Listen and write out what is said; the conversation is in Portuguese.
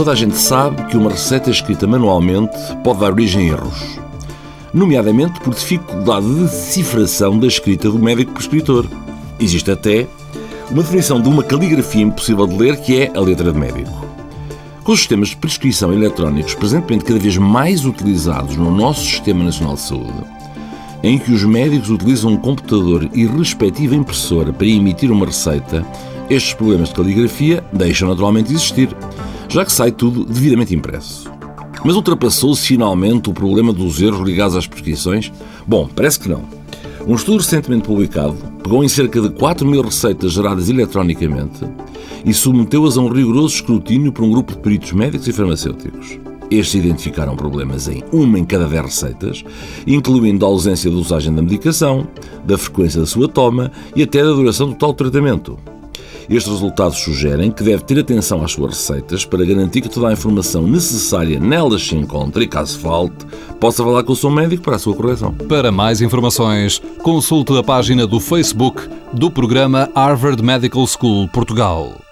toda a gente sabe que uma receita escrita manualmente pode dar origem a erros, nomeadamente por dificuldade de decifração da escrita do médico prescritor. Existe até uma definição de uma caligrafia impossível de ler que é a letra de médico. Com os sistemas de prescrição eletrónicos presentemente cada vez mais utilizados no nosso Sistema Nacional de Saúde, em que os médicos utilizam um computador e respectiva impressora para emitir uma receita, estes problemas de caligrafia deixam naturalmente de existir, já que sai tudo devidamente impresso. Mas ultrapassou-se finalmente o problema dos erros ligados às prescrições? Bom, parece que não. Um estudo recentemente publicado pegou em cerca de 4 mil receitas geradas eletronicamente e submeteu-as a um rigoroso escrutínio por um grupo de peritos médicos e farmacêuticos. Estes identificaram problemas em uma em cada 10 receitas, incluindo a ausência de usagem da medicação, da frequência da sua toma e até da duração do tal tratamento. Estes resultados sugerem que deve ter atenção às suas receitas para garantir que toda a informação necessária nelas se encontre e, caso falte, possa falar com o seu médico para a sua correção. Para mais informações, consulte a página do Facebook do programa Harvard Medical School Portugal.